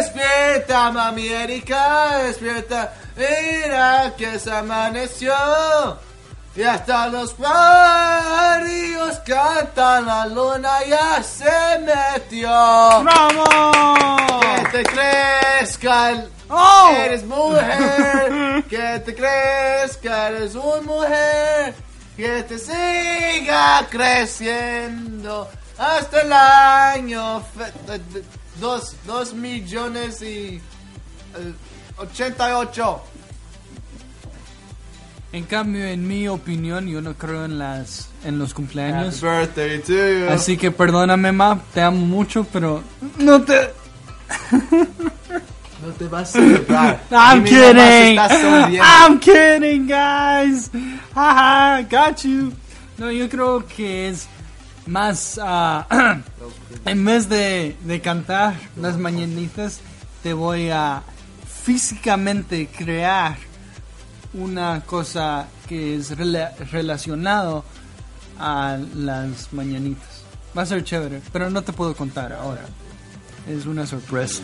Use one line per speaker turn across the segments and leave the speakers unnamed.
Despierta, mami Erika, despierta, mira que se amaneció. Y hasta los pájaros cantan, la luna ya se metió.
¡Vamos!
Que te crezca, el-
¡Oh!
eres mujer. Que te crezca, eres una mujer. Que te siga creciendo hasta el año fe- dos, dos millones y eh, ochenta y ocho.
En cambio, en mi opinión, yo no creo en las en los
Happy
cumpleaños.
birthday to you.
Así que perdóname, ma, te amo mucho, pero no te.
no te vas a celebrar.
I'm kidding. I'm kidding, guys. Haha, got you. No, yo creo que es más. ah, en vez de, de cantar las mañanitas, te voy a físicamente crear una cosa que es rela- relacionado a las mañanitas. Va a ser chévere, pero no te puedo contar ahora. Es una sorpresa.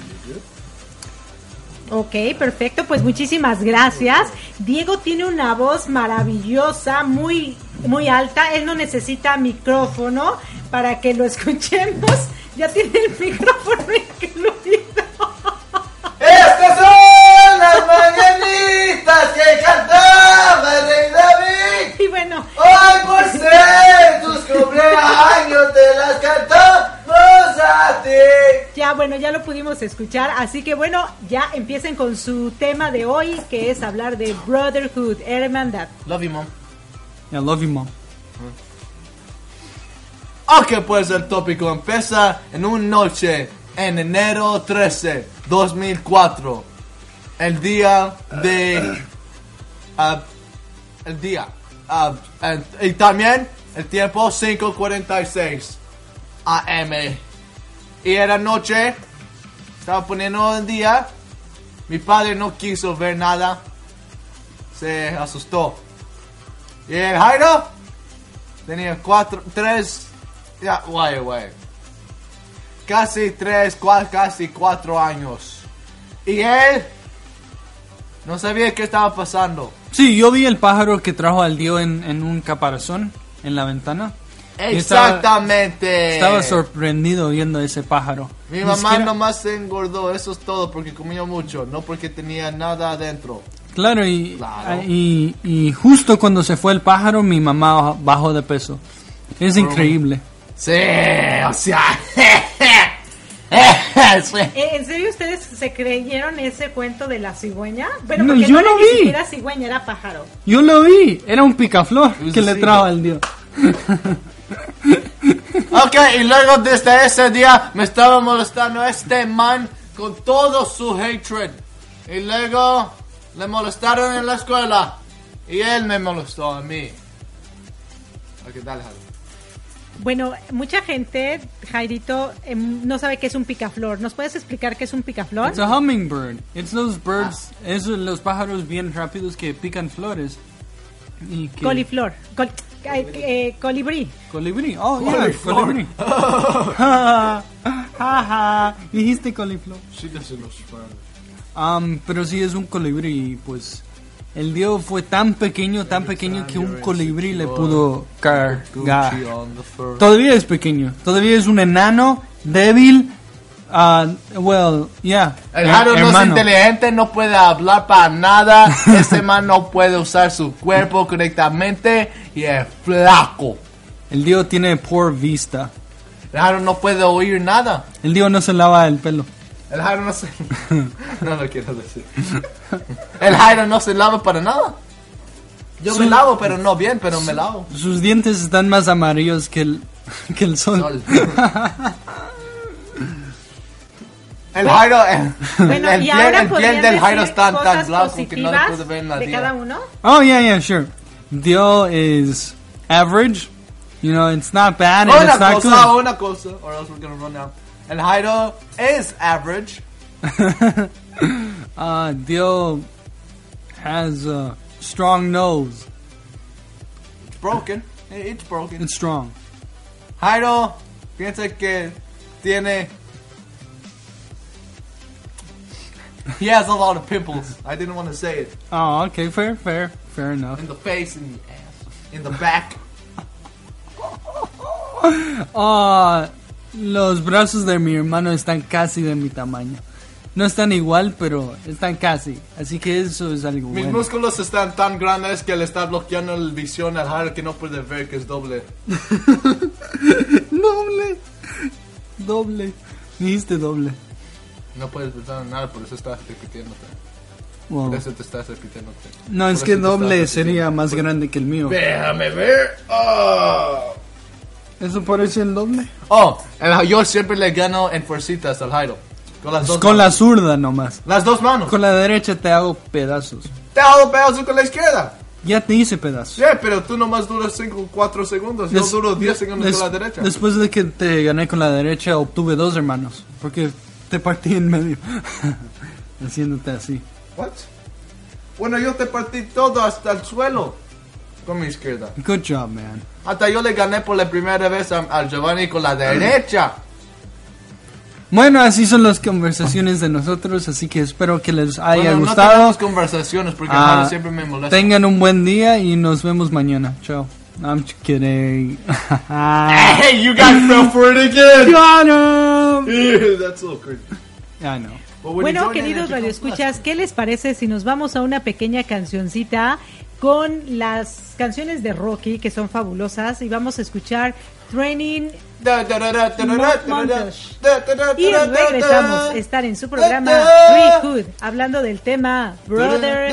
Ok, perfecto, pues muchísimas gracias. Diego tiene una voz maravillosa, muy, muy alta. Él no necesita micrófono para que lo escuchemos. Ya tiene el micrófono incluido.
Estas son las mañanitas que cantaba el rey David.
Y bueno,
Hoy por ser tus cumpleaños te las cantamos a ti.
ya bueno, ya lo pudimos escuchar. Así que bueno, ya empiecen con su tema de hoy, que es hablar de brotherhood, hermandad.
Love you, mom.
I love you, mom.
Ok, pues el tópico empieza en una noche en enero 13, 2004. El día de... ah, el día. ah, y también el tiempo 5.46 AM. Y era noche. Estaba poniendo el día. Mi padre no quiso ver nada. Se asustó. Y el Jairo tenía cuatro, tres, ya, guay, guay. Casi tres, cua- casi cuatro años. Y él no sabía qué estaba pasando.
Sí, yo vi el pájaro que trajo al Dio en, en un caparazón en la ventana. Y estaba-
Exactamente.
Estaba sorprendido viendo ese pájaro.
Mi
Ni
mamá
siquiera-
nomás se engordó, eso es todo, porque comió mucho, no porque tenía nada adentro.
Claro, y,
Claro.
y, y justo cuando se fue el pájaro, mi mamá bajó de peso. Es increíble.
Sí, o sea. sí.
Eh, ¿En serio ustedes se creyeron ese cuento de la cigüeña? Bueno,
No, yo
no era
lo
ni
vi.
siquiera cigüeña, era pájaro.
Yo lo vi, era un picaflor
was
que
a
le trajo al Dio.
Ok, y luego desde ese día me estaba molestando este man con todo su hatred. Y luego le molestaron en la escuela. Y él me molestó a mí. Ok, dale, Javi.
Bueno, mucha gente, Jairito, em, no sabe qué es un picaflor. ¿Nos puedes explicar qué es un picaflor?
It's a hummingbird. It's those birds, es los pájaros bien rápidos que pican flores. Y que-
Coliflor. Col- eh, eh, colibrí.
Colibrí. Oh, yeah, colibrí. Ja, ja, ja. Dijiste coliflor.
Sí, que se los.
Um, pero sí es un colibrí, pues el dio fue tan pequeño, tan pequeño que un colibrí le pudo cargar. Todavía es pequeño, todavía es un enano débil. Uh, well, yeah.
El Jaro no es inteligente, no puede hablar para nada. Ese man no puede usar su cuerpo correctamente y es flaco.
El dio tiene poor vista.
El Jaro no puede oír nada.
El dio no se lava el pelo.
El Jairo no se... no lo quiero decir. El Jairo no se lava para nada. Yo me lavo, pero no bien, pero me lavo.
Sus dientes están más amarillos que el, que el sol.
Sol. El Jairo, el,
Bueno,
el
y
piel,
ahora
el piel
podrían
del Jairo está tan blanco que no le puede ver en la
de
día.
cada uno.
Oh yeah, yeah, sure. Dio is average. You know, it's not bad and
Una
it's not
cosa,
good.
una cosa, or else we're gonna run out. El Jairo is average.
uh, Dio has a strong nose.
It's broken. It's broken.
It's strong.
Jairo piensa que tiene. He has a lot of pimples. I didn't want to say it.
Oh, okay, fair, fair, fair enough.
In the face, in the ass, in the back.
Ah, los brazos de mi hermano están casi de mi tamaño. No están igual, pero están casi. Así que eso es algo
Mis
bueno.
músculos están tan grandes que le está bloqueando la visión al Jairo que no puede ver que es doble.
Doble. Doble. Dijiste doble.
No puedes pensar en nada, por eso estás repitiéndote.
Wow.
Por eso te estás repitiéndote.
No, es que doble sería más grande que el mío.
Déjame ver. Oh.
¿Eso parece el doble?
Oh, el- yo siempre le gano en fuercitas al Jairo. Con las dos
Con la zurda nomás.
Las dos manos.
Con la derecha te hago pedazos.
Te hago pedazos con la izquierda.
Ya te hice pedazos.
Sí, pero tú nomás duras 5 4 segundos. Yo
Des-
duro 10 segundos
des-
con la derecha.
Después de que te gané con la derecha, obtuve dos hermanos. Porque te partí en medio. Haciéndote así.
What? Bueno, yo te partí todo hasta el suelo con mi izquierda.
Good job, man.
Hasta yo le gané por la primera vez a- al Giovanni con la derecha.
Bueno, así son las conversaciones de nosotros, así que espero que les haya
Bueno, no
gustado.
tenemos conversaciones porque
Ah,
Jairo siempre me molesta.
tengan un buen día y nos vemos mañana. Chao. I'm just kidding.
Hey, you guys fell for it again.
Got him.
That's so crazy.
I know.
Bueno, queridos radioescuchas, ¿qué les parece si nos vamos a una pequeña cancioncita con las canciones de Rocky que son fabulosas y vamos a escuchar Training Y regresamos a estar en su programa
Free
Hood hablando del tema
Brother.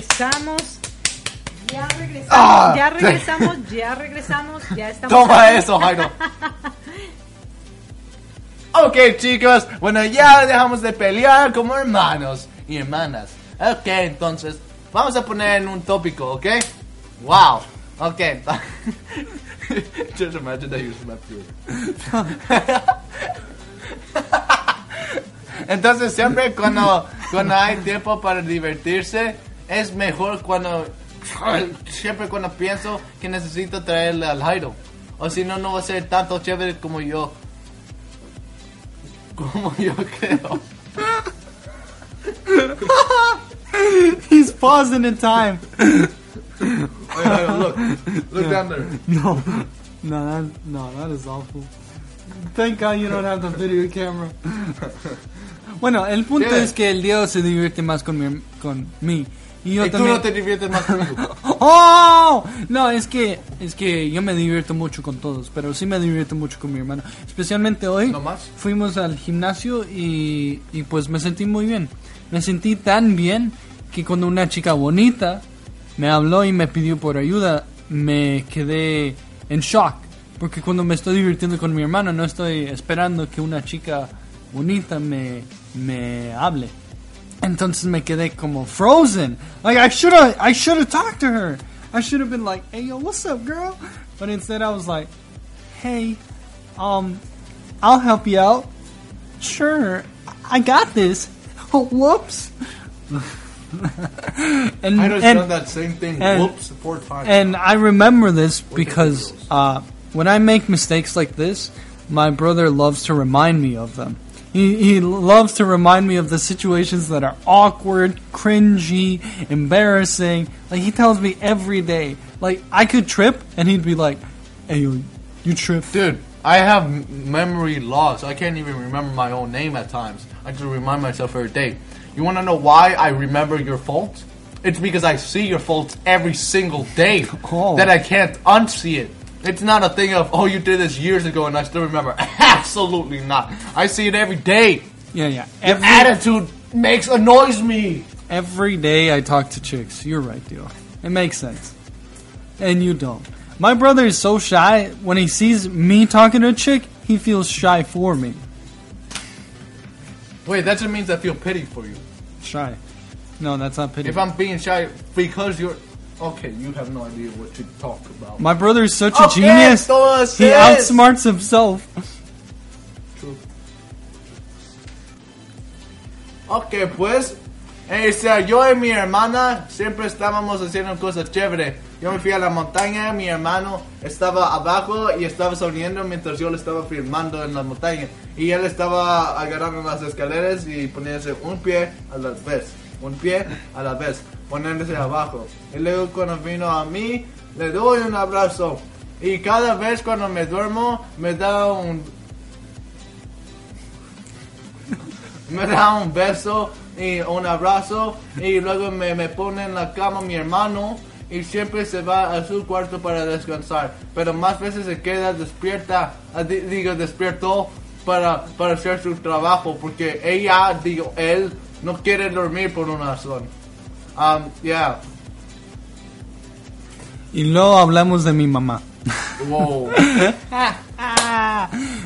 Regresamos. Ya regresamos,
Ah,
ya regresamos, ya regresamos, ya estamos.
Toma
aquí.
eso, Jairo. Ok, chicos. Bueno, ya dejamos de pelear como hermanos y hermanas. Ok, entonces, vamos a poner en un tópico, ¿ok? Wow. Ok. Just imagine that you slept through. Entonces, siempre cuando, cuando hay tiempo para divertirse, es mejor cuando. Siempre cuando pienso que necesito traerle al Jairo. O si no, no va a ser tanto chévere como yo. Como yo creo.
He's pausing in time.
look, look down there.
No, no, that, no, that is awful. Thank God you don't have the video camera. Bueno, el punto
¿Qué?
es que el Diego se divierte más con mi, con mí. Y yo
y tú
también.
no te diviertes más conmigo.
¡Oh! No, es que, es que yo me divierto mucho con todos, pero sí me divierto mucho con mi hermano. Especialmente hoy
¿No más?
fuimos al gimnasio y, y pues me sentí muy bien. Me sentí tan bien que cuando una chica bonita me habló y me pidió por ayuda, me quedé en shock. Porque cuando me estoy divirtiendo con mi hermano, no estoy esperando que una chica bonita me, me hable. Entonces me quedé como frozen. Like I should have, I should have talked to her. I should have been like, "Hey, yo, what's up, girl?" But instead, I was like, "Hey, um, I'll help you out. Sure, I got this. Oh, whoops." and
I just
and,
done that same thing.
and-
Whoops, four times.
and I remember this because uh, when I make mistakes like this, my brother loves to remind me of them. He, he loves to remind me of the situations that are awkward, cringy, embarrassing. Like he tells me every day. Like I could trip, and he'd be like, "Hey, you, you tripped."
Dude, I have memory loss. I can't even remember my own name at times. I just remind myself every day. You want to know why I remember your faults? It's because I see your faults every single day
Oh.
that I can't unsee it. It's not a thing of, oh, you did this years ago and I still remember. Absolutely not. I see it every day.
Yeah, yeah.
Your attitude makes annoys me.
every day I talk to chicks. You're right, Dio. It makes sense. And you don't. My brother is so shy. When he sees me talking to a chick, he feels shy for me.
Wait, that just means I feel pity for you.
Shy. No, that's not pity.
If I'm being shy because you're. Okay, you have no idea what you talk about.
My brother is such a genius. He outsmarts himself.
Ok, pues, eh, o sea, yo y mi hermana siempre estábamos haciendo cosas chéveres. Yo me fui a la montaña, mi hermano estaba abajo y estaba sonriendo mientras yo le estaba filmando en la montaña. Y él estaba agarrando las escaleras y poniéndose un pie a la vez, un pie a la vez, poniéndose abajo. Y luego cuando vino a mí, le doy un abrazo. Y cada vez cuando me duermo, me da un me da un beso y un abrazo y luego me, me pone en la cama mi hermano y siempre se va a su cuarto para descansar. Pero más veces se queda despierta, ah, di- digo despierto para, para hacer su trabajo porque ella, digo él, no quiere dormir por una razón. Um, yeah.
Y luego hablamos de mi mamá.
Wow.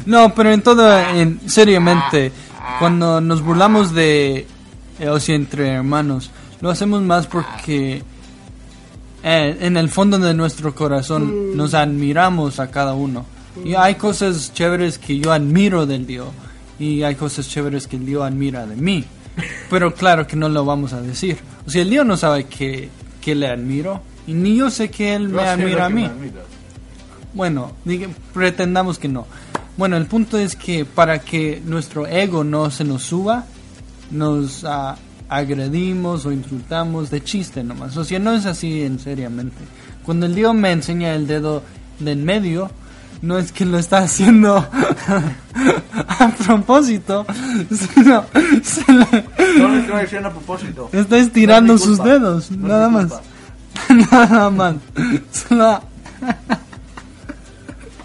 No, pero en todo, en, seriamente, cuando nos burlamos de, eh, o sea, entre hermanos, lo hacemos más porque eh, en el fondo de nuestro corazón nos admiramos a cada uno. Y hay cosas chéveres que yo admiro del Dios y hay cosas chéveres que el Dios admira de mí. Pero claro que no lo vamos a decir. O sea, el Dios no sabe que, que le admiro y ni yo sé que él me
Yo
admira a mí. Bueno, pretendamos que no. Bueno, el punto es que para que nuestro ego no se nos suba, nos ah, agredimos o insultamos de chiste nomás. O sea, no es así en seriamente. Cuando el Dios me enseña el dedo de en medio, no es que lo está haciendo a propósito, sino se le
No lo diciendo a propósito.
está estirando
No es
sus dedos,
No
nada más. nada más. Solo-.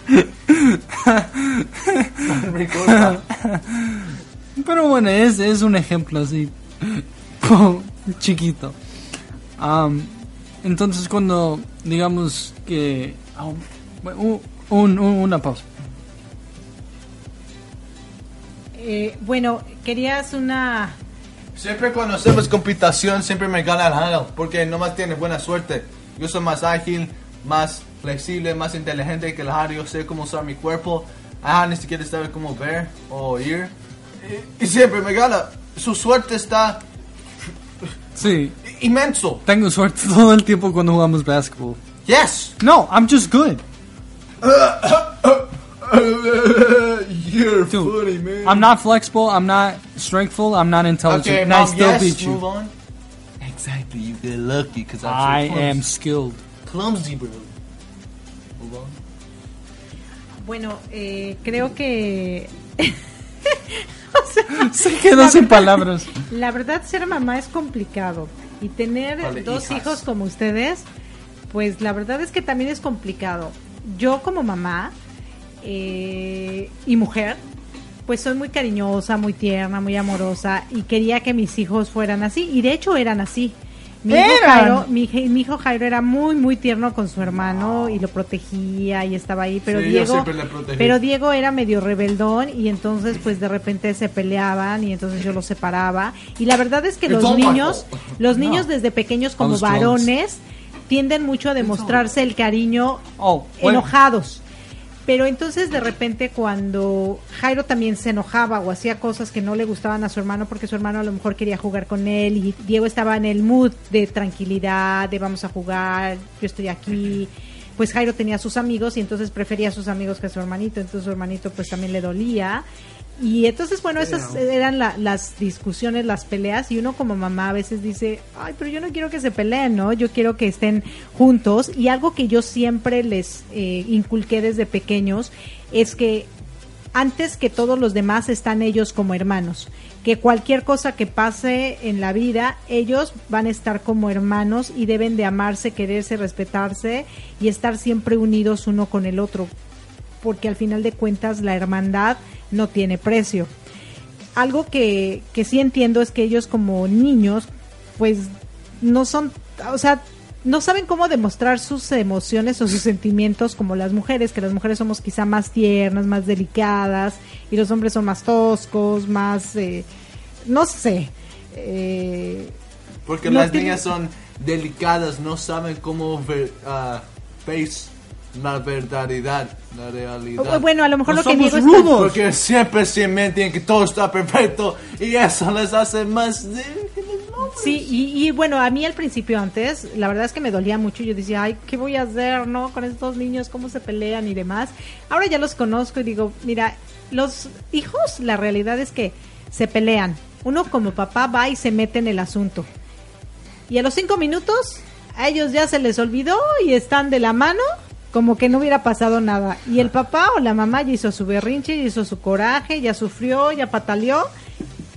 Pero bueno, es, es un ejemplo así, chiquito. Am, entonces cuando digamos que... ah, un- un- un- una pausa.
Eh, bueno, querías una...
Siempre cuando hacemos competición, siempre me gana el handle, porque nomás tiene buena suerte. Yo soy más ágil, más flexible, más inteligente que el Harry. Yo sé cómo usar mi cuerpo. Ah, ni siquiera sabe cómo ver o oír. Y, y siempre me gana. Su suerte está
Sí,
inmenso.
tengo suerte todo el tiempo cuando jugamos basketball.
Yes.
No, I'm just good.
You're
Dude,
funny, man.
I'm not flexible, I'm not strengthful, I'm not intelligent,
Okay,
and I
mom,
still
yes,
beat you.
move on. Exactly, you get lucky because I'm
I
so
am skilled.
clumsy, bro. Move on.
Bueno, eh, creo que...
Se quedó
La
sin
verdad-
palabras.
La verdad, ser mamá es complicado. Y tener
Vale,
dos
hijas.
hijos como ustedes, pues la verdad es que también es complicado. Yo como mamá eh, y mujer, pues soy muy cariñosa, muy tierna, muy amorosa y quería que mis hijos fueran así. Y de hecho eran así. Mi hijo. Jairo, mi, mi hijo Jairo era muy, muy tierno con su hermano y lo protegía y estaba ahí. Pero
Sí,
Diego, pero Diego era medio rebeldón y entonces pues de repente se peleaban y entonces yo los separaba. Y la verdad es que los niños, los niños desde pequeños como varones tienden mucho a demostrarse el cariño
Oh, bueno.
enojados. Pero entonces de repente cuando Jairo también se enojaba o hacía cosas que no le gustaban a su hermano porque su hermano a lo mejor quería jugar con él y Diego estaba en el mood de tranquilidad, de vamos a jugar, yo estoy aquí, pues Jairo tenía sus amigos y entonces prefería a sus amigos que a su hermanito, entonces su hermanito pues también le dolía. Y entonces, bueno, esas eran la- las discusiones, las peleas, y uno como mamá a veces dice, ay, pero yo no quiero que se peleen, ¿no? Yo quiero que estén juntos. Y algo que yo siempre les eh, inculqué desde pequeños es que antes que todos los demás están ellos como hermanos. Que cualquier cosa que pase en la vida, ellos van a estar como hermanos y deben de amarse, quererse, respetarse y estar siempre unidos uno con el otro. Porque al final de cuentas la hermandad no tiene precio. Algo que, que sí entiendo es que ellos como niños, pues no son, o sea, no saben cómo demostrar sus emociones o sus sentimientos como las mujeres, que las mujeres somos quizá más tiernas, más delicadas, y los hombres son más toscos, más, eh, no sé. eh,
Porque
No
las niñas son delicadas, no saben cómo ver, ah, face la verdadidad, la realidad.
bueno, a lo mejor
No
lo que digo es.
Porque siempre se meten que todo está perfecto y eso les hace más...
Sí, y, y bueno, a mí al principio antes, la verdad es que me dolía mucho. Yo decía, ay, ¿qué voy a hacer, no? Con estos niños, cómo se pelean y demás. Ahora ya los conozco y digo, mira, los hijos, la realidad es que se pelean. Uno como papá va y se mete en el asunto. Y a los cinco minutos, a ellos ya se les olvidó y están de la mano como que no hubiera pasado nada. Y el papá o la mamá ya hizo su berrinche, ya hizo su coraje, ya sufrió, ya pataleó.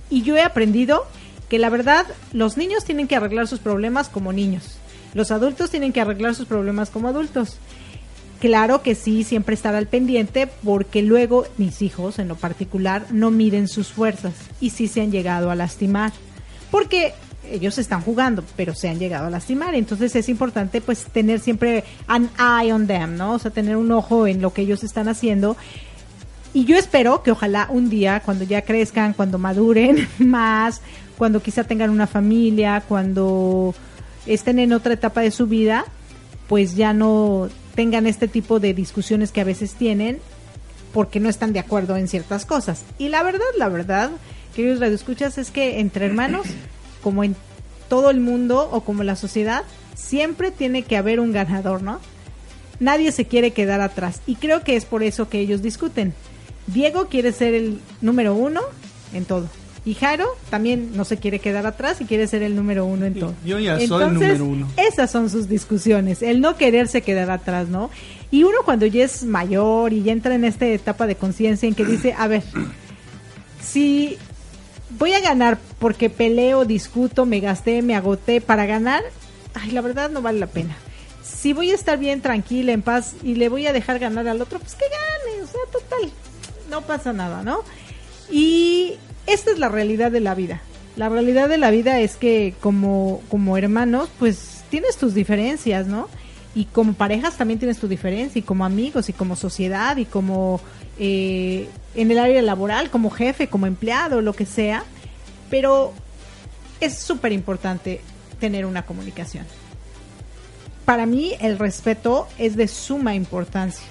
Y yo he aprendido que la verdad los niños tienen que arreglar sus problemas como niños. Los adultos tienen que arreglar sus problemas como adultos. Claro que sí, siempre estar al pendiente porque luego mis hijos en lo particular no miden sus fuerzas y sí se han llegado a lastimar. Porque ellos están jugando, pero se han llegado a lastimar. Entonces es importante pues tener siempre an eye on them, ¿no? O sea, tener un ojo en lo que ellos están haciendo y yo espero que ojalá un día, cuando ya crezcan, cuando maduren más, cuando quizá tengan una familia, cuando estén en otra etapa de su vida, pues ya no tengan este tipo de discusiones que a veces tienen porque no están de acuerdo en ciertas cosas. Y la verdad, la verdad, queridos radioescuchas, es que entre hermanos, como en todo el mundo o como la sociedad, siempre tiene que haber un ganador, ¿no? Nadie se quiere quedar atrás. Y creo que es por eso que ellos discuten. Diego quiere ser el número uno en todo. Y Jairo también no se quiere quedar atrás y quiere ser el número uno en todo.
Yo ya soy el
Entonces,
número uno.
Esas son sus discusiones, el no quererse quedar atrás, ¿no? Y uno cuando ya es mayor y ya entra en esta etapa de conciencia en que dice, a ver, si voy a ganar porque peleo, discuto, me gasté, me agoté para ganar, ay, la verdad no vale la pena. Si voy a estar bien tranquila, en paz y le voy a dejar ganar al otro, pues que gane, o sea, total, no pasa nada, ¿no? Y esta es la realidad de la vida. La realidad de la vida es que como, como hermanos, pues tienes tus diferencias, ¿no? Y como parejas también tienes tu diferencia, y como amigos, y como sociedad, y como eh, en el área laboral, como jefe, como empleado, lo que sea. Pero es súper importante tener una comunicación. Para mí el respeto es de suma importancia.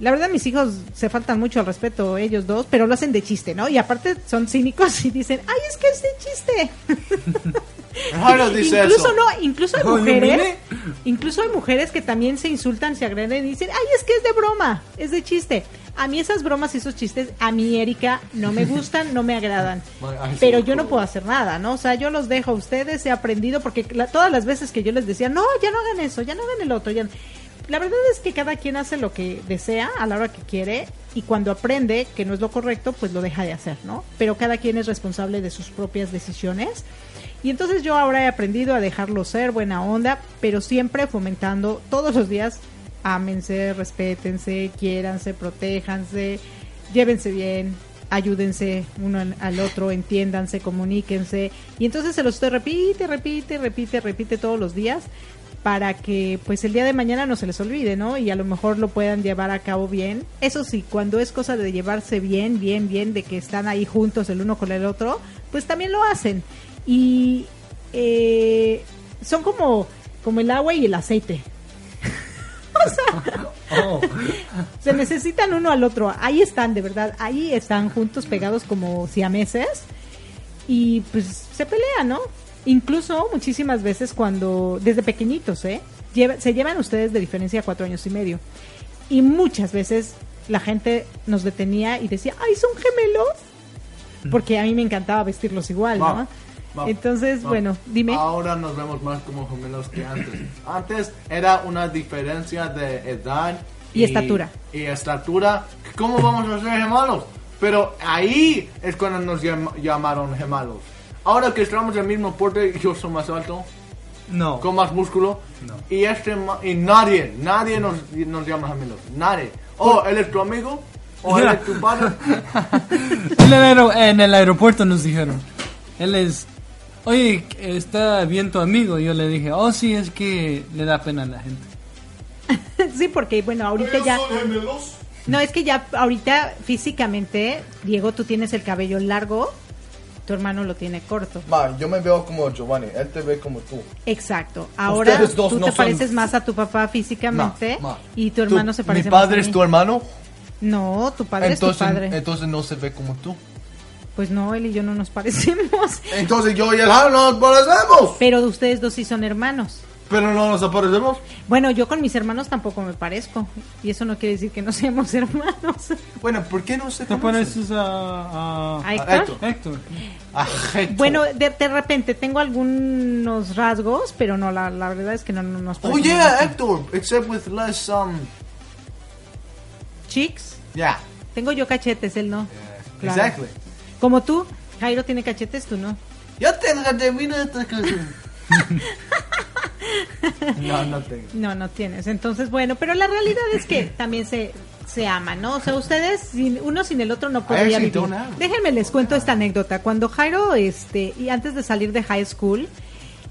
La verdad mis hijos se faltan mucho al respeto ellos dos, pero lo hacen de chiste, ¿no? Y aparte son cínicos y dicen, ay, es que es de chiste.
Jairo dice
incluso
eso.
no, incluso hay mujeres, incluso hay mujeres que también se insultan, se agreden y dicen, ay, es que es de broma, es de chiste. A mí esas bromas y esos chistes, a mí Erika, no me gustan, no me agradan. Pero yo no puedo hacer nada, ¿no? O sea, yo los dejo a ustedes, he aprendido, porque la- todas las veces que yo les decía, no, ya no hagan eso, ya no hagan el otro, ya... La verdad es que cada quien hace lo que desea a la hora que quiere y cuando aprende que no es lo correcto, pues lo deja de hacer, ¿no? Pero cada quien es responsable de sus propias decisiones. Y entonces yo ahora he aprendido a dejarlo ser, buena onda, pero siempre fomentando todos los días, ámense, respétense, quiéranse, protéjanse, llévense bien, ayúdense uno al- otro, entiéndanse, comuníquense. Y entonces se los estoy repite, repite, repite, repite todos los días para que pues el día de mañana no se les olvide, ¿no? Y a lo mejor lo puedan llevar a cabo bien. Eso sí, cuando es cosa de llevarse bien, bien, bien, de que están ahí juntos el uno con el otro, pues también lo hacen. Y eh, son como, como el agua y el aceite. Se necesitan uno al otro. Ahí están, de verdad. Ahí están juntos, pegados como siameses. Y pues se pelean, ¿no? Incluso muchísimas veces cuando, desde pequeñitos, ¿eh? Se llevan ustedes de diferencia cuatro años y medio. Y muchas veces la gente nos detenía y decía, ¡ay, son gemelos! Porque a mí me encantaba vestirlos igual, ¿no? Entonces, bueno, dime.
Ahora nos vemos más como gemelos que antes. Antes era una diferencia de edad
Y estatura.
Y estatura. ¿Cómo vamos a ser gemelos? Pero ahí es cuando nos llam- llamaron gemelos. Ahora que estamos del mismo porte, yo soy más alto,
No.
con más músculo.
No.
Y este y nadie, nadie nos, nos llama gemelos. Nadie. Oh, él es tu amigo. O él es tu padre.
En el, en el aeropuerto nos dijeron, él es, oye, está bien tu amigo. Y yo le dije, oh sí, es que le da pena a la gente.
sí, porque, bueno, ahorita ya... No, es que ya ahorita físicamente, Diego, tú tienes el cabello largo, tu hermano lo tiene corto.
Ma, yo me veo como Giovanni, él te ve como tú.
Exacto. Ahora tú
no
te
son-
pareces más a tu papá físicamente
Ma, ma.
y tu hermano
Tú-
se parece
Mi
más
padre
a
es tu hermano,
No, tu padre
entonces,
es tu padre.
entonces no se ve como tú.
Pues no, él y yo no nos parecemos.
Entonces yo y el Jairo nos parecemos.
Pero ustedes dos sí son hermanos.
Pero no nos aparecemos.
Bueno, yo con mis hermanos tampoco me parezco. Y eso no quiere decir que no seamos hermanos.
Bueno, ¿por qué no se
¿Te pareces a,
¿A
a
Héctor?
Héctor.
Héctor?
Ah, Héctor.
Bueno, de, de repente tengo algunos rasgos, pero no, la, la verdad es que no, no nos
Oh
parecemos.
yeah, Hector. Except with less um.
Chicks,
Yeah.
tengo yo cachetes, él no. Claro.
Exactly.
Como tú, Jairo tiene cachetes, tú no.
Yo tengo que terminar esta canción. No, no tengo.
No, no tienes. Entonces, bueno, pero la realidad es que también se, se aman, ¿no? O sea, ustedes, sin, uno sin el otro no podría vivir. Déjenme les cuento esta anécdota. Cuando Jairo, este, y antes de salir de high school,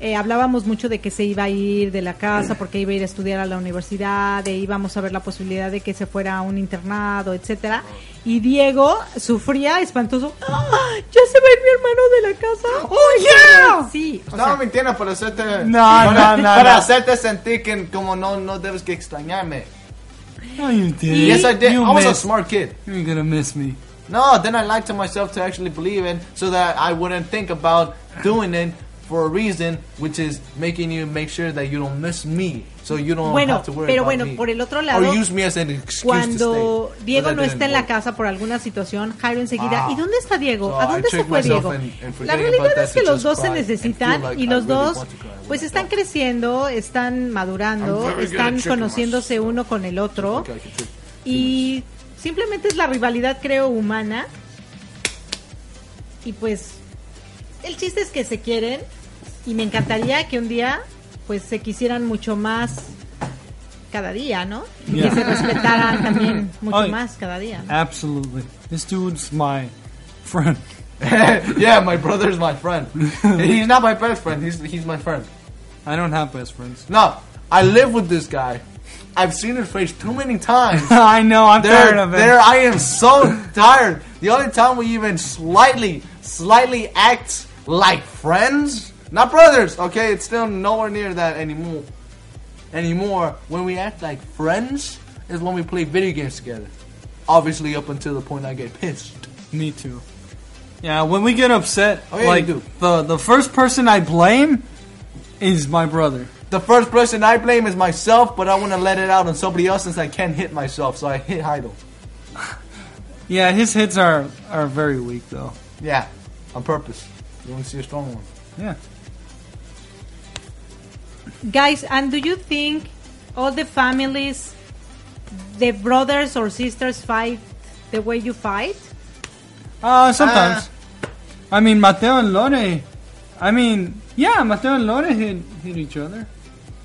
eh, hablábamos mucho de que se iba a ir de la casa porque iba a ir a estudiar a la universidad, de íbamos a ver la posibilidad de que se fuera a un internado, etcétera. Y Diego sufría espantoso. ¡Ah! ¡Ya se va a ir mi hermano de la casa! ¡Oh, yeah! Sí, o
Estaba
sea,
mintiendo para hacerte.
No,
para,
no, no,
Para
no.
hacerte sentir que como no, no debes que extrañarme.
No, you did.
Yes, I did.
You
I was a
missed-
smart kid.
You're gonna miss me.
No, then I lied to myself to actually believe it so that I wouldn't think about doing it for a reason, which is making you make sure that you don't miss me, so you don't
Bueno,
have to worry
pero
about
bueno,
me.
por el otro lado,
or use me as an excuse
Cuando
to stay.
Diego no está en la casa por alguna situación, Jairo enseguida,
Wow.
¿y dónde está Diego?
So
¿A dónde se fue Diego? La realidad es
that
que
to
los dos se necesitan
like
y los
really
dos pues están creciendo, están madurando, están conociéndose uno con el otro
Okay,
y simplemente es la rivalidad creo humana y pues el chiste es que se quieren y me encantaría que un día pues se quisieran mucho más cada día, ¿no? Y
Yeah.
que se respetaran también mucho
Ay.
más cada día. ¿no?
Absolutely. This dude's my friend.
yeah, my brother's my friend. he's not my best friend. He's he's my friend.
I don't have best friends.
No, I live with this guy. I've seen his face too many times.
I know, I'm tired of it.
there, I am so tired. The only time we even slightly, slightly act like friends, not brothers. Okay, it's still nowhere near that anymore. Anymore, when we act like friends is when we play video games together. Obviously, up until the point I get pissed.
Me too. Yeah, when we get upset,
Oh, yeah,
like the the first person I blame is my brother.
The first person I blame is myself, but I want to let it out on somebody else since I can't hit myself, so I hit Heidel.
Yeah, his hits are are very weak though.
Yeah, on purpose. You want to see a strong one.
Yeah.
Guys, and do you think all the families, the brothers or sisters fight the way you fight?
Uh, sometimes. I mean, Mateo and Lore. I mean, yeah, Mateo and Lore hit hit each other.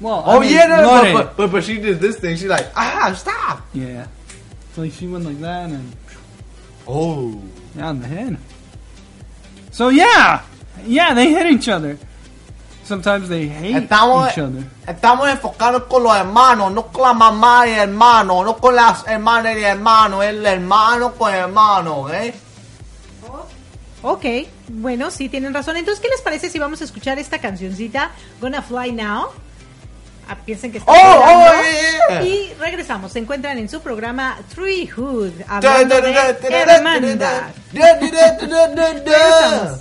Well, I
Oh
mean,
yeah, no, no,
Lore-
but, but, but but she did this thing. She's like, ah, stop.
yeah. So like she went like that and
Oh.
yeah, on the head. So yeah, yeah, they hit each other. Sometimes they hate
Estamos,
each other.
estamos enfocados con los hermanos, no con la mamá y el hermano, no con las hermanas y el hermano, el hermano con el hermano, ¿eh?
Ok, bueno, sí, tienen razón. Entonces, ¿qué les parece si vamos a escuchar esta cancioncita, Gonna Fly Now? Ah, piensen que está
Oh, oh, yeah.
Y regresamos. Se encuentran en su programa Treehood,
Da,
hablando de
da, da, da,
hermandad.
da, da, da, da, da, da, da.
Regresamos.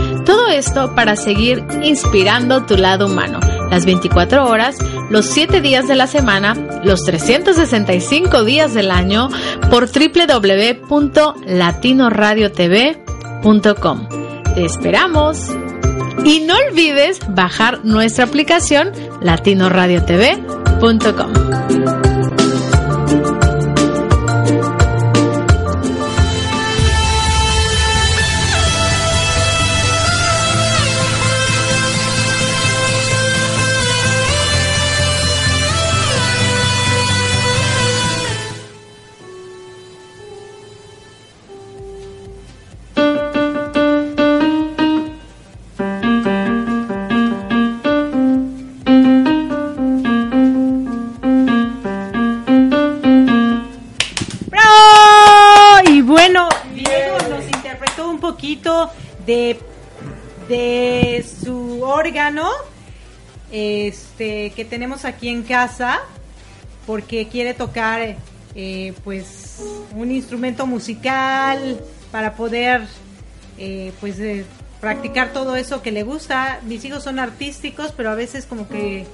Todo esto para seguir inspirando tu lado humano. Las 24 horas, los 7 días de la semana, los 365 días del año por www.latinoradiotv.com. Te esperamos. Y no olvides bajar nuestra aplicación latinoradiotv.com.
tenemos aquí en casa porque quiere tocar eh, pues un instrumento musical para poder eh, pues eh, practicar todo eso que le gusta. Mis hijos son artísticos pero a veces como que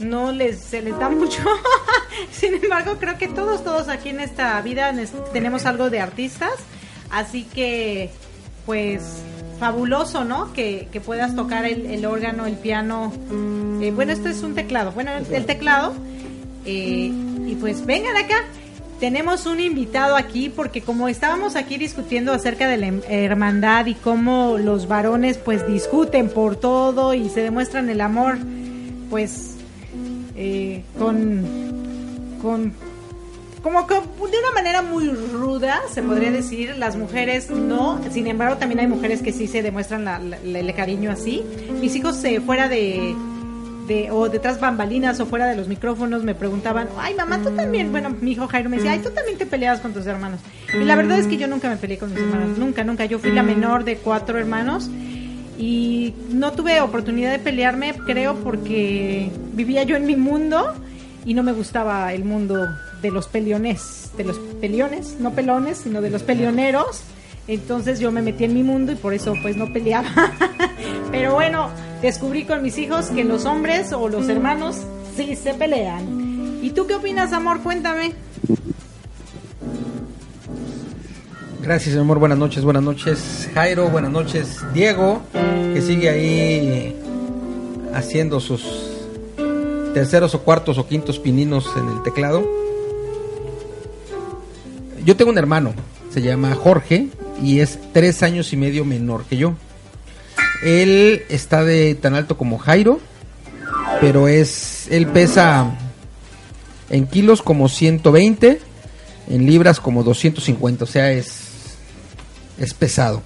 no les se les da mucho. Sin embargo creo que todos todos aquí en esta vida tenemos algo de artistas. Así que pues fabuloso no que, que puedas tocar el, el órgano el piano. Eh, bueno esto es un teclado. Bueno el, el teclado eh, y pues vengan acá. Tenemos un invitado aquí porque como estábamos aquí discutiendo acerca de la hem- hermandad y cómo los varones pues discuten por todo y se demuestran el amor pues eh, con con como que de una manera muy ruda se podría decir las mujeres no. Sin embargo también hay mujeres que sí se demuestran la- la- la- el cariño así. Mis hijos eh, fuera de de, o detrás bambalinas o fuera de los micrófonos me preguntaban, ay mamá, tú también, bueno, mi hijo Jairo me decía, ay, tú también te peleabas con tus hermanos. Y la verdad es que yo nunca me peleé con mis hermanos, nunca, nunca. Yo fui la menor de cuatro hermanos y no tuve oportunidad de pelearme, creo, porque vivía yo en mi mundo y no me gustaba el mundo de los peliones, de los peliones, no pelones, sino de los pelioneros. Entonces yo me metí en mi mundo y por eso pues no peleaba. Pero bueno, descubrí con mis hijos que los hombres o los hermanos sí se pelean. ¿Y tú qué opinas, amor? Cuéntame.
Gracias, amor. Buenas noches, buenas noches, Jairo. Buenas noches, Diego, que sigue ahí haciendo sus terceros o cuartos o quintos pininos en el teclado. Yo tengo un hermano, se llama Jorge y es tres años y medio menor que yo. Él está de tan alto como Jairo, pero es él pesa en kilos como 120, en libras como 250, o sea, es es pesado.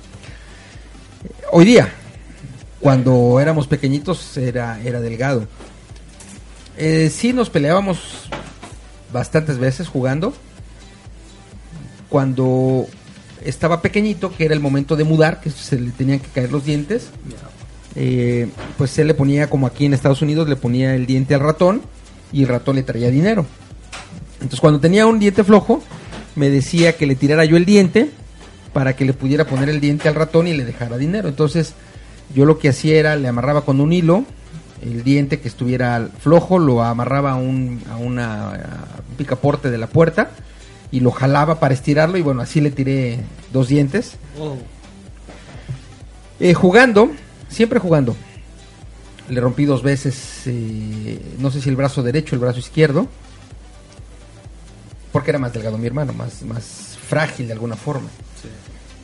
Hoy día, cuando éramos pequeñitos, era, era delgado. Eh, sí nos peleábamos bastantes veces jugando. Cuando estaba pequeñito, que era el momento de mudar, que se le tenían que caer los dientes, eh, pues él le ponía, como aquí en Estados Unidos, le ponía el diente al ratón y el ratón le traía dinero. Entonces cuando tenía un diente flojo, me decía que le tirara yo el diente para que le pudiera poner el diente al ratón y le dejara dinero. Entonces yo lo que hacía era le amarraba con un hilo el diente que estuviera flojo, lo amarraba a un, a un picaporte de la puerta y lo jalaba para estirarlo y bueno, así le tiré dos dientes. Eh, jugando, siempre jugando. Le rompí dos veces, eh, no sé si el brazo derecho o el brazo izquierdo, porque era más delgado mi hermano, más, más frágil de alguna forma.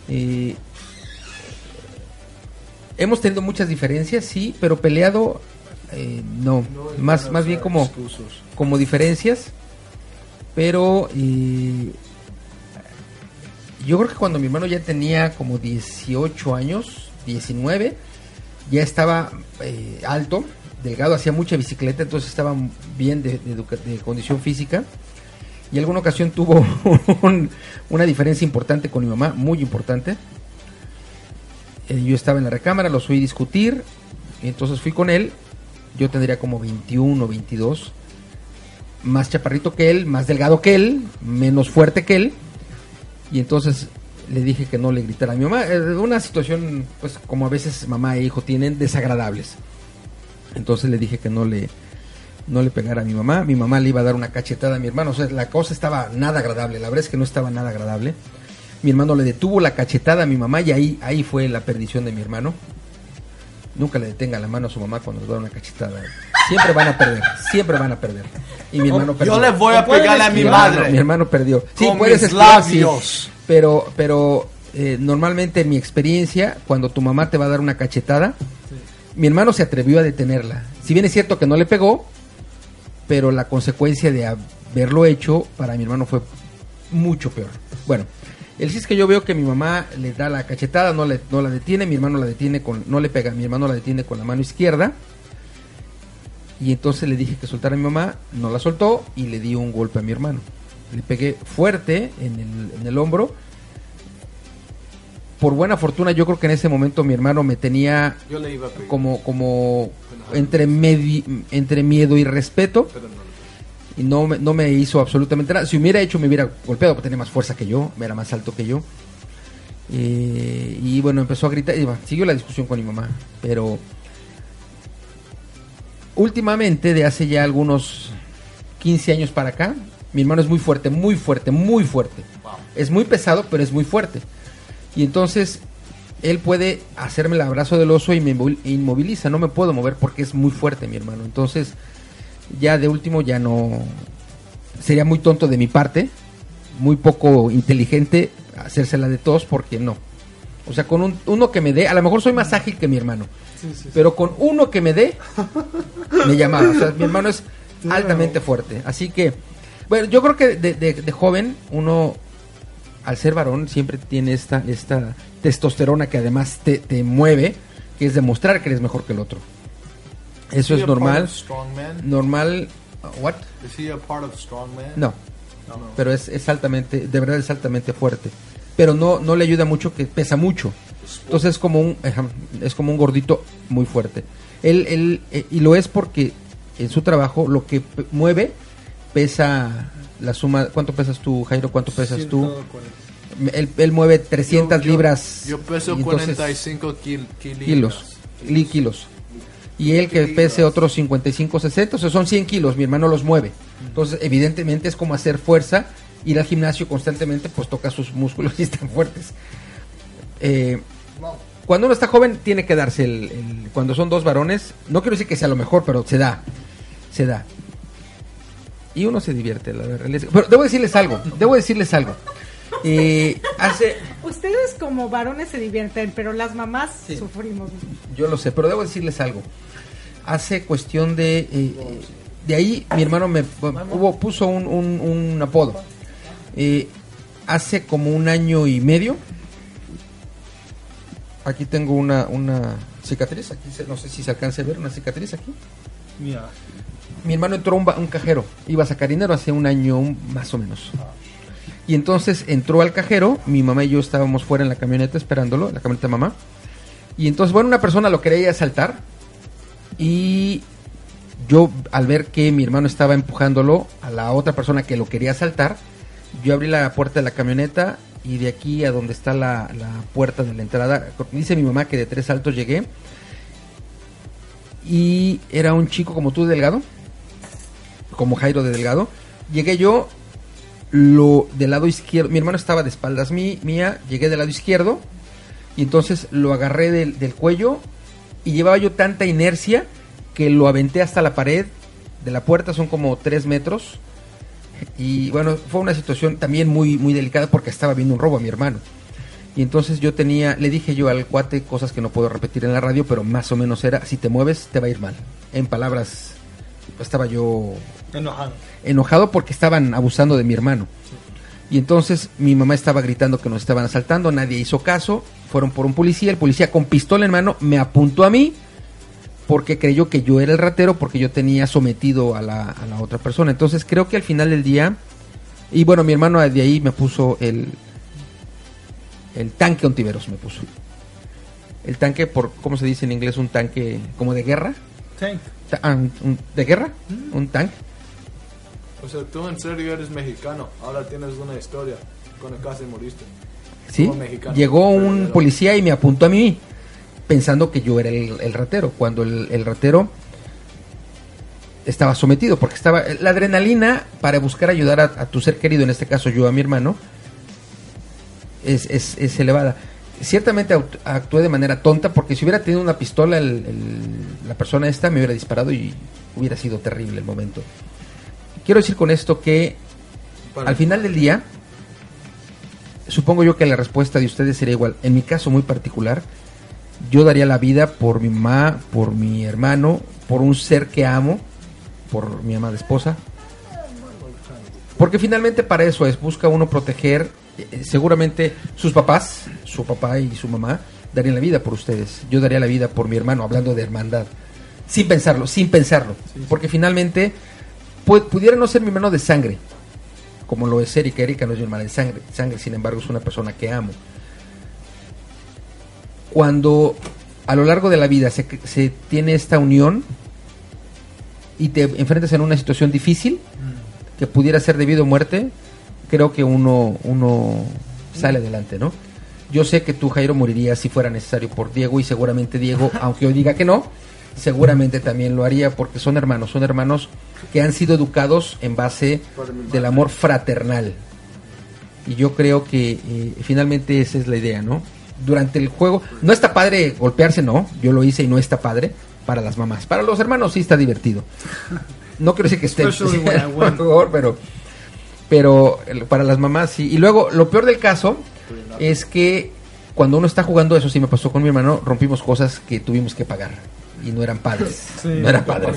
Eh, hemos tenido muchas diferencias, sí, pero peleado, no. más, más bien como, como diferencias. Pero yo creo que cuando mi hermano ya tenía como 18 años, 19, ya estaba eh, alto delgado, hacía mucha bicicleta, entonces estaba bien de, condición física. Y alguna ocasión tuvo un- una diferencia importante con mi mamá, muy importante. Eh, yo estaba en la recámara, los oí discutir, entonces fui con él. Yo tendría como 21 o 22, más chaparrito que él, más delgado que él, menos fuerte que él. Y entonces le dije que no le gritara a mi mamá. Una situación, pues como a veces mamá e hijo tienen, desagradables. Entonces le dije que no le, no le pegara a mi mamá. Mi mamá le iba a dar una cachetada a mi hermano. O sea, la cosa estaba nada agradable. La verdad es que no estaba nada agradable. Mi hermano le detuvo la cachetada a mi mamá y ahí, ahí fue la perdición de mi hermano. Nunca le detenga la mano a su mamá cuando le da una cachetada. Siempre van a perder, siempre van a perder. Y mi hermano perdió.
Yo le voy a
¿O pueden
pegarle a mi
hermano-
madre.
Mi hermano perdió. Sí,
Con
puedes
mis
sí, pero, pero eh, normalmente en mi experiencia, cuando tu mamá te va a dar una cachetada, mi hermano se atrevió a detenerla. Si bien es cierto que no le pegó, pero la consecuencia de haberlo hecho para mi hermano fue mucho peor. Bueno, el sí es que yo veo que mi mamá le da la cachetada, no, le, no la detiene, mi hermano la detiene con, no le pega, mi hermano la detiene con la mano izquierda. Y entonces le dije que soltara a mi mamá, no la soltó y le di un golpe a mi hermano. Le pegué fuerte en el, en el hombro. Por buena fortuna, yo creo que en ese momento mi hermano me tenía
Yo le iba a pegar.
como, como entre, medi- entre miedo y respeto. Y no me, no me hizo absolutamente nada. Si hubiera hecho, me hubiera golpeado, porque tenía más fuerza que yo, era más alto que yo. Eh, y bueno, empezó a gritar. Y bueno, siguió la discusión con mi mamá. Pero últimamente, de hace ya algunos 15 años para acá, mi hermano es muy fuerte, muy fuerte, muy fuerte. Es muy pesado, pero es muy fuerte. Y entonces él puede hacerme el abrazo del oso y me inmov- inmoviliza. No me puedo mover porque es muy fuerte mi hermano. Entonces, ya de último, ya no. Sería muy tonto de mi parte, muy poco inteligente hacérsela de todos porque no. O sea, con un- uno que me dé, a lo mejor soy más ágil que mi hermano, pero con uno que me dé, me llamaba. O sea, mi hermano es altamente fuerte. Así que, bueno, yo creo que de, de- de joven uno, al ser varón, siempre tiene esta, esta testosterona que además te, te mueve, que es demostrar que eres mejor que el otro. Eso es normal. Normal. ¿What?
Is he a part of Strongman?
No. Pero es, es altamente, de verdad es altamente fuerte. Pero no, no le ayuda mucho que pesa mucho. Entonces es como un, es como un gordito muy fuerte. Él, él, eh, y lo es porque en su trabajo lo que mueve pesa la suma. ¿Cuánto pesas tú, Jairo? ¿Cuánto pesas tú? Él, él mueve 300
Yo- yo-
libras.
Yo peso
y entonces-
45 kil- kilos.
kilos. Kilos. Y él que pese otros 55, 60, o sea, son 100 kilos, mi hermano los mueve. Entonces, evidentemente es como hacer fuerza, ir al gimnasio constantemente, pues toca sus músculos y están fuertes. Eh, cuando uno está joven, tiene que darse el, el- Cuando son dos varones, no quiero decir que sea lo mejor, pero se da. Se da. Y uno se divierte, la verdad. Les- Pero debo decirles algo, debo decirles algo. Eh, hace...
Ustedes como varones se divierten, pero las mamás
Sí.
sufrimos.
Yo lo sé, pero debo decirles algo. Hace cuestión de... eh, eh, de ahí mi hermano me hubo, puso un, un- un apodo. Eh, hace como un año y medio. Aquí tengo una, una cicatriz. Aquí se- no sé si se alcanza a ver una cicatriz aquí.
Mira.
Mi hermano entró a un, cajero. Iba a sacar dinero hace un año más o menos. Y entonces entró al cajero. Mi mamá y yo estábamos fuera en la camioneta esperándolo, en la camioneta de mamá. Y entonces, bueno, una persona lo quería asaltar. Y yo, al ver que mi hermano estaba empujándolo a la otra persona que lo quería asaltar, yo abrí la puerta de la camioneta y de aquí a donde está la, la puerta de la entrada, dice mi mamá que de tres saltos llegué. Y era un chico como tú, delgado, como Jairo de Delgado. Llegué yo, lo del lado izquierdo, mi hermano estaba de espaldas mí, mía, llegué del lado izquierdo y entonces lo agarré del, del cuello y llevaba yo tanta inercia que lo aventé hasta la pared de la puerta, son como tres metros. Y bueno, fue una situación también muy, muy delicada porque estaba viendo un robo a mi hermano. Y entonces yo tenía, le dije yo al cuate cosas que no puedo repetir en la radio, pero más o menos era, si te mueves te va a ir mal. En palabras, estaba yo
Enojado.
enojado porque estaban abusando de mi hermano. Y entonces mi mamá estaba gritando que nos estaban asaltando, nadie hizo caso, fueron por un policía, el policía con pistola en mano me apuntó a mí porque creyó que yo era el ratero porque yo tenía sometido a la, a la otra persona. Entonces creo que al final del día, y bueno, mi hermano de ahí me puso el, el tanque ontiveros, me puso. El tanque, por ¿cómo se dice en inglés? Un tanque como de guerra.
Tank.
Ta- ah, un- un- ¿De guerra? Un tanque.
O sea, tú en serio eres mexicano. Ahora tienes una historia con el casi moriste.
¿sí? Llegó un policía y me apuntó a mí, pensando que yo era el, el ratero, cuando el, el ratero estaba sometido, porque estaba la adrenalina para buscar ayudar a, a tu ser querido, en este caso yo a mi hermano, es, es, es elevada. Ciertamente actué de manera tonta, porque si hubiera tenido una pistola, el- la persona esta me hubiera disparado y hubiera sido terrible el momento. Quiero decir con esto que al final del día, supongo yo que la respuesta de ustedes sería igual. En mi caso muy particular, yo daría la vida por mi mamá, por mi hermano, por un ser que amo, por mi amada esposa. Porque finalmente para eso es, busca uno proteger, eh, seguramente sus papás, su papá y su mamá, darían la vida por ustedes. Yo daría la vida por mi hermano, hablando de hermandad. Sin pensarlo, sin pensarlo. Porque finalmente pu- pudiera no ser mi hermano de sangre, como lo es Erika. Erika no es mi hermana de sangre, sangre, sin embargo, es una persona que amo. Cuando a lo largo de la vida se, se tiene esta unión y te enfrentas en una situación difícil, que pudiera ser debido a muerte, creo que uno, uno sale adelante, ¿no? Yo sé que tú, Jairo, morirías si fuera necesario por Diego y seguramente Diego, aunque yo diga que no, seguramente también lo haría porque son hermanos, son hermanos que han sido educados en base del amor fraternal. Y yo creo que eh, finalmente esa es la idea, ¿no? Durante el juego, no está padre golpearse, no, yo lo hice y no está padre para las mamás. Para los hermanos sí está divertido. No quiero decir que esté favor, pero pero para las mamás sí. Y luego lo peor del caso es que cuando uno está jugando eso sí me pasó con mi hermano, rompimos cosas que tuvimos que pagar y no eran padres.
Sí.
no era padre.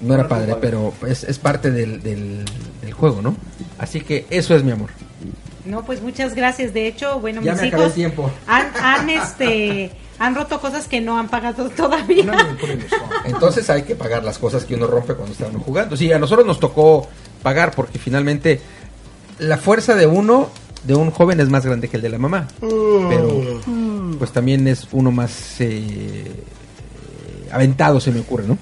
No era padre, pero es, es parte del, del, del juego, ¿no? Así que eso es mi amor.
No, pues muchas gracias. De hecho, bueno,
Ya
mis
me
hijos
tiempo.
han, han, este, han roto cosas que no han pagado todavía.
Entonces hay que pagar las cosas que uno rompe cuando está uno jugando. Sí, a nosotros nos tocó pagar porque finalmente la fuerza de uno, de un joven, es más grande que el de la mamá. Pero pues también es uno más eh, aventado, se me ocurre, ¿no?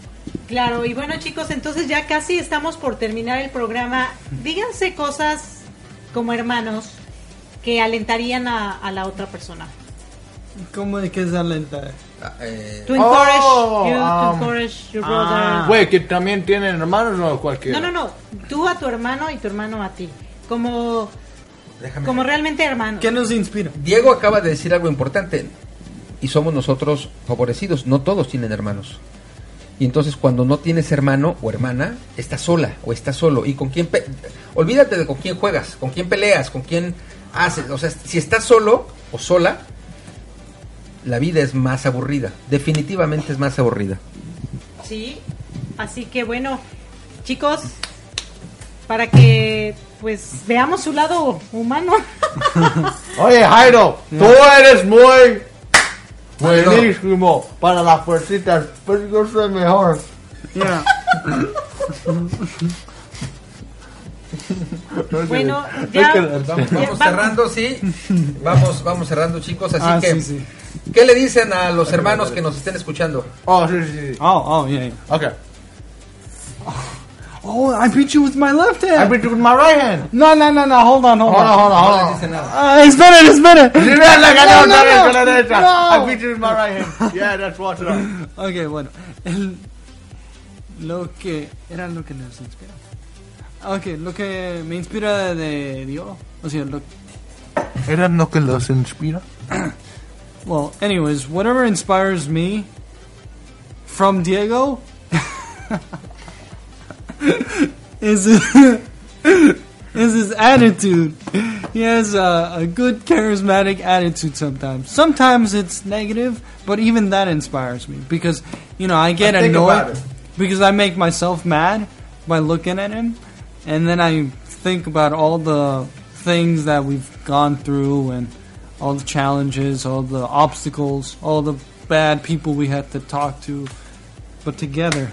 Claro, y bueno chicos, entonces ya casi estamos por terminar el programa. Díganse cosas como hermanos que alentarían a, a la otra persona.
¿Cómo de qué es alentar?
To encourage
Oh,
you, to
um,
encourage your brother.
ah.
Güey, que también tienen hermanos o cualquiera.
No, no, no. Tú a tu hermano y tu hermano a ti. Como, como realmente hermanos.
¿Qué nos inspira?
Diego acaba de decir algo importante y somos nosotros favorecidos, no todos tienen hermanos. Y entonces cuando no tienes hermano o hermana, estás sola o estás solo. ¿Y con quién? pe- Olvídate de con quién juegas, con quién peleas, con quién haces. O sea, si estás solo o sola, la vida es más aburrida. Definitivamente es más aburrida.
Sí. Así que bueno, chicos, para que pues veamos su lado humano.
Oye, Jairo, tú eres muy buenísimo para las fuercitas, pero yo soy mejor.
Yeah.
bueno, ya,
Vamos,
ya
vamos
vamos.
cerrando, sí. Vamos, vamos cerrando, chicos. Así
Ah,
que,
sí, sí.
¿qué le dicen a los hermanos que nos estén escuchando?
Oh, sí, sí, sí.
Oh, oh, yeah, yeah.
Okay.
Oh, I beat you with my left hand.
I beat you with my right hand.
No, no, no, no. Hold on, hold,
Hold on, hold on,
No
hold on.
dice nada.
Ah, espera, espera.
Sí, mira, la ganó
No,
otra
no,
vez
no.
con.
No.
I beat you with my right hand. Yeah, that's what's up.
Ok, bueno. El, lo que era lo que nos inspira. Ok, lo que me inspira de Dios. O sea, lo,
¿Era lo que los inspira?
well, anyways, whatever inspires me from Diego is is his attitude. He has a, a good charismatic attitude sometimes. Sometimes it's negative, but even that inspires me because you know I get
about
annoyed because I make myself mad by looking at him, and then I think about all the things that we've gone through and all the challenges, all the obstacles, all the bad people we had to talk to, but together.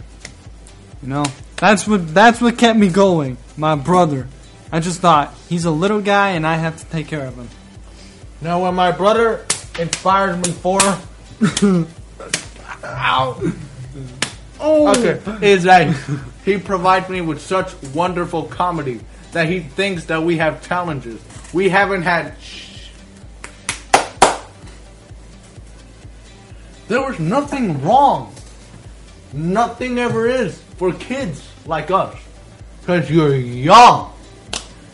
You know, that's what that's what kept me going. My brother. I just thought he's a little guy and I have to take care of him.
Now, when my brother inspires me for. Ow.
Oh,
Okay, is that he provides me with such wonderful comedy that he thinks that we have challenges. We haven't had. There was nothing wrong. Nothing ever is for kids like us. Because you're young.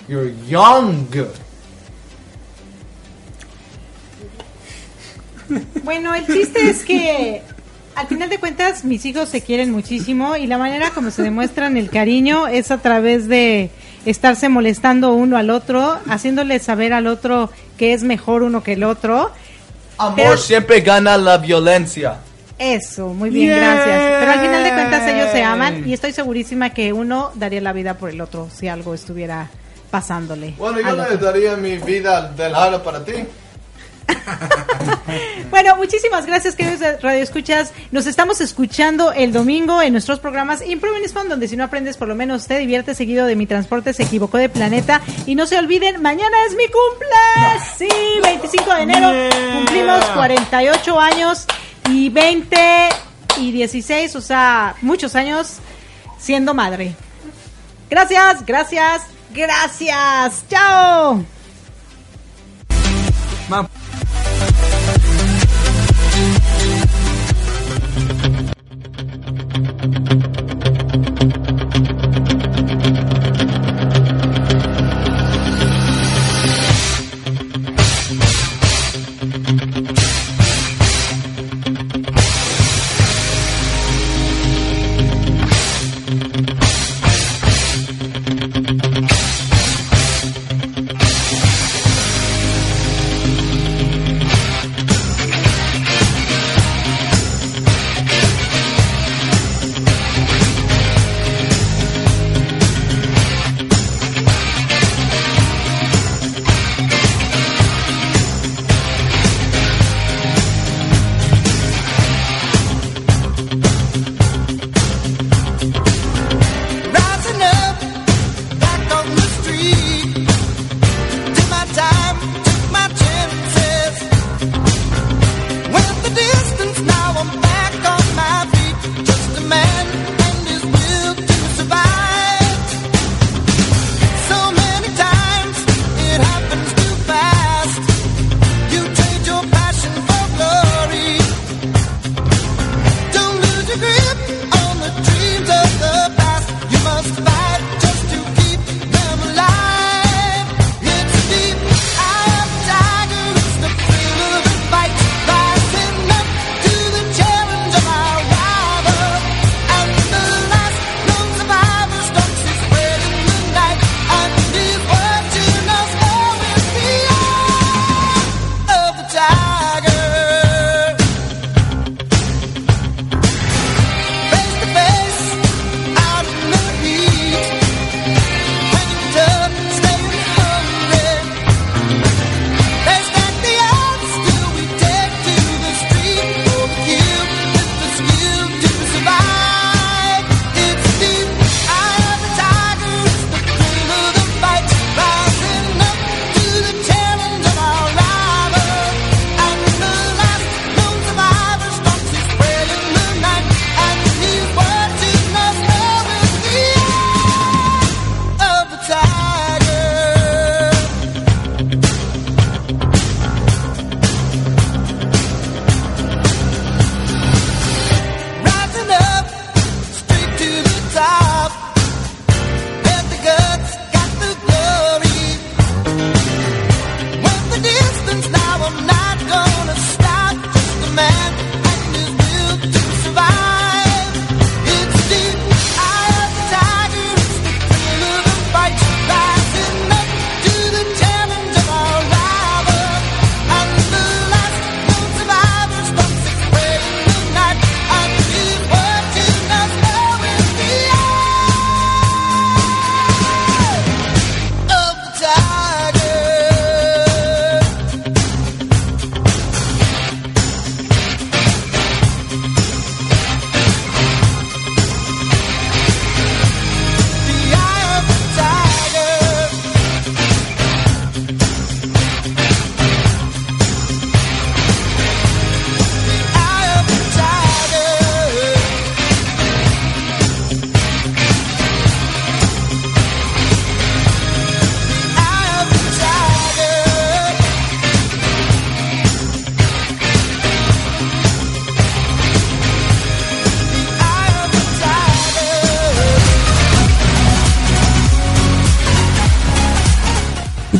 You're young.
Bueno, el chiste es que al final de cuentas mis hijos se quieren muchísimo y la manera como se demuestran el cariño es a través de estarse molestando uno al otro, haciéndole saber al otro que es mejor uno que el otro.
Amor
Pero-
siempre gana la violencia.
Eso, muy bien, gracias. Pero al final de cuentas ellos se aman y estoy segurísima que uno daría la vida por el otro si algo estuviera pasándole.
Bueno, yo le daría mi vida del jalo para ti.
Bueno, muchísimas gracias, queridos Radio Escuchas. Nos estamos escuchando el domingo en nuestros programas Improving is Fun, donde si no aprendes, por lo menos te diviertes seguido de mi transporte, se equivocó de planeta. Y no se olviden, mañana es mi cumple. Sí, 25 de enero. Cumplimos 48 años y 20 y 16, o sea, muchos años siendo madre. Gracias, gracias, gracias. Chao.